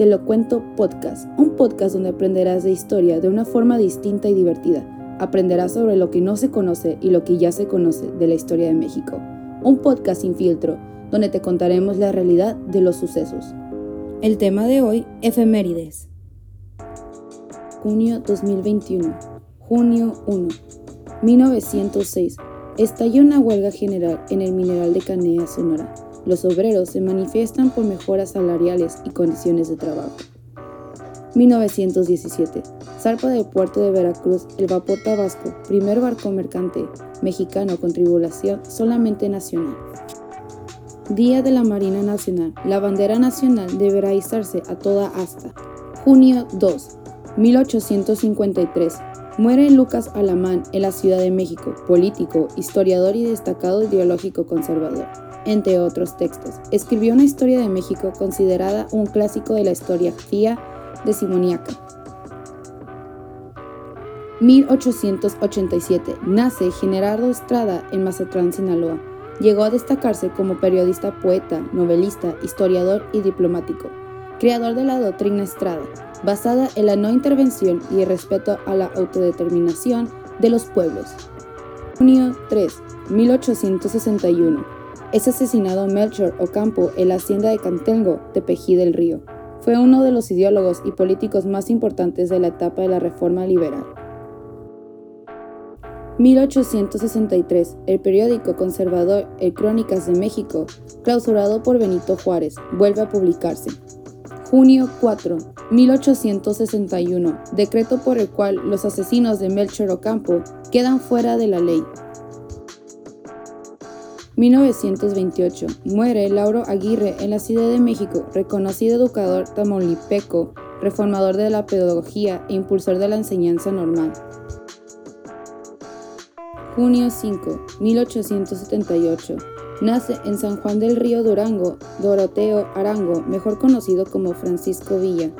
Te lo cuento podcast, un podcast donde aprenderás de historia de una forma distinta y divertida. Aprenderás sobre lo que no se conoce y lo que ya se conoce de la historia de México. Un podcast sin filtro, donde te contaremos la realidad de los sucesos. El tema de hoy, efemérides. Junio 2021. Junio 1. 1906. Estalló una huelga general en el mineral de Canea, Sonora los obreros se manifiestan por mejoras salariales y condiciones de trabajo. 1917. Zarpa del puerto de Veracruz el vapor Tabasco, primer barco mercante mexicano con tribulación solamente nacional. Día de la Marina Nacional. La bandera nacional deberá izarse a toda asta. Junio 2. 1853. Muere Lucas Alamán en la Ciudad de México, político, historiador y destacado ideológico conservador entre otros textos. Escribió una historia de México considerada un clásico de la historiografía decimoniaca. 1887. Nace Generardo Estrada en Mazatlán, Sinaloa. Llegó a destacarse como periodista, poeta, novelista, historiador y diplomático. Creador de la doctrina Estrada, basada en la no intervención y el respeto a la autodeterminación de los pueblos. Junio 3, 1861 es asesinado Melchor Ocampo en la hacienda de Cantengo, Tepejí del Río. Fue uno de los ideólogos y políticos más importantes de la etapa de la Reforma Liberal. 1863, el periódico conservador El Crónicas de México, clausurado por Benito Juárez, vuelve a publicarse. Junio 4, 1861, decreto por el cual los asesinos de Melchor Ocampo quedan fuera de la ley. 1928. Muere Lauro Aguirre en la Ciudad de México, reconocido educador tamaulipeco, reformador de la pedagogía e impulsor de la enseñanza normal. Junio 5, 1878. Nace en San Juan del Río Durango Doroteo Arango, mejor conocido como Francisco Villa,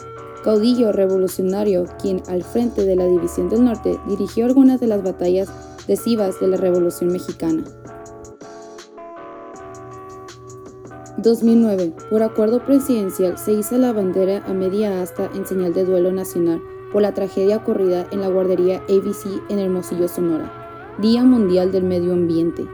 caudillo revolucionario quien al frente de la División del Norte dirigió algunas de las batallas decisivas de la Revolución Mexicana. 2009. Por acuerdo presidencial se hizo la bandera a media asta en señal de duelo nacional por la tragedia ocurrida en la guardería ABC en Hermosillo, Sonora. Día Mundial del Medio Ambiente.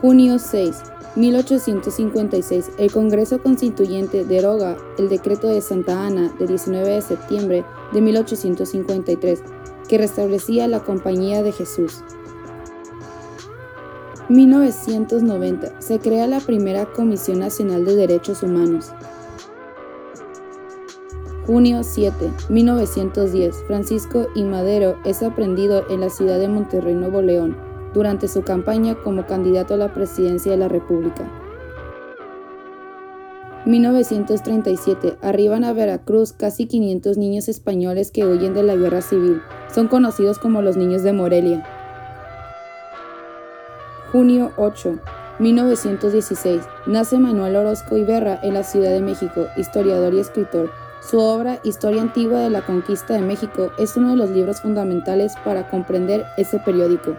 Junio 6. 1856, el Congreso Constituyente deroga el decreto de Santa Ana de 19 de septiembre de 1853, que restablecía la Compañía de Jesús. 1990 se crea la primera Comisión Nacional de Derechos Humanos. Junio 7, 1910, Francisco I. Madero es aprendido en la ciudad de Monterrey, Nuevo León, durante su campaña como candidato a la presidencia de la República. 1937. Arriban a Veracruz casi 500 niños españoles que huyen de la guerra civil. Son conocidos como los niños de Morelia. Junio 8, 1916. Nace Manuel Orozco Iberra en la Ciudad de México, historiador y escritor. Su obra Historia Antigua de la Conquista de México es uno de los libros fundamentales para comprender ese periódico.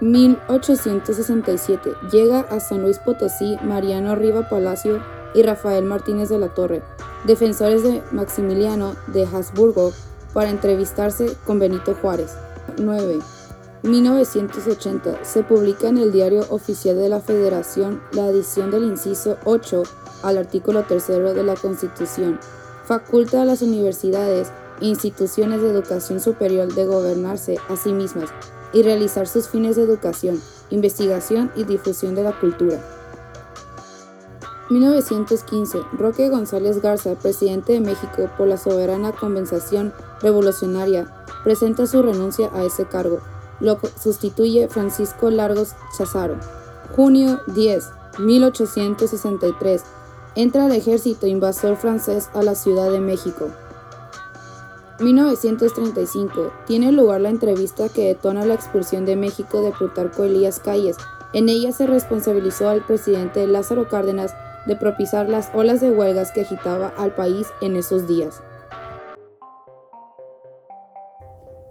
1867. Llega a San Luis Potosí Mariano Riva Palacio y Rafael Martínez de la Torre, defensores de Maximiliano de Habsburgo, para entrevistarse con Benito Juárez. 9. 1980 se publica en el Diario Oficial de la Federación la adición del inciso 8 al artículo 3 de la Constitución. Faculta a las universidades e instituciones de educación superior de gobernarse a sí mismas y realizar sus fines de educación, investigación y difusión de la cultura. 1915. Roque González Garza, presidente de México por la Soberana Convención Revolucionaria, presenta su renuncia a ese cargo. Lo sustituye Francisco Largos Chazaro. Junio 10, 1863. Entra el ejército invasor francés a la Ciudad de México. 1935. Tiene lugar la entrevista que detona la expulsión de México de Plutarco Elías Calles. En ella se responsabilizó al presidente Lázaro Cárdenas de propiciar las olas de huelgas que agitaba al país en esos días.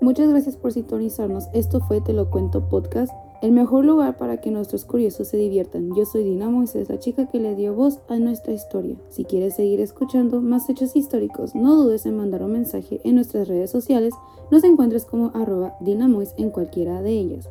Muchas gracias por sintonizarnos. Esto fue Te lo cuento podcast el mejor lugar para que nuestros curiosos se diviertan. Yo soy Dina Moisés, la chica que le dio voz a nuestra historia. Si quieres seguir escuchando más hechos históricos, no dudes en mandar un mensaje en nuestras redes sociales. Nos encuentres como arroba Dinamois en cualquiera de ellas.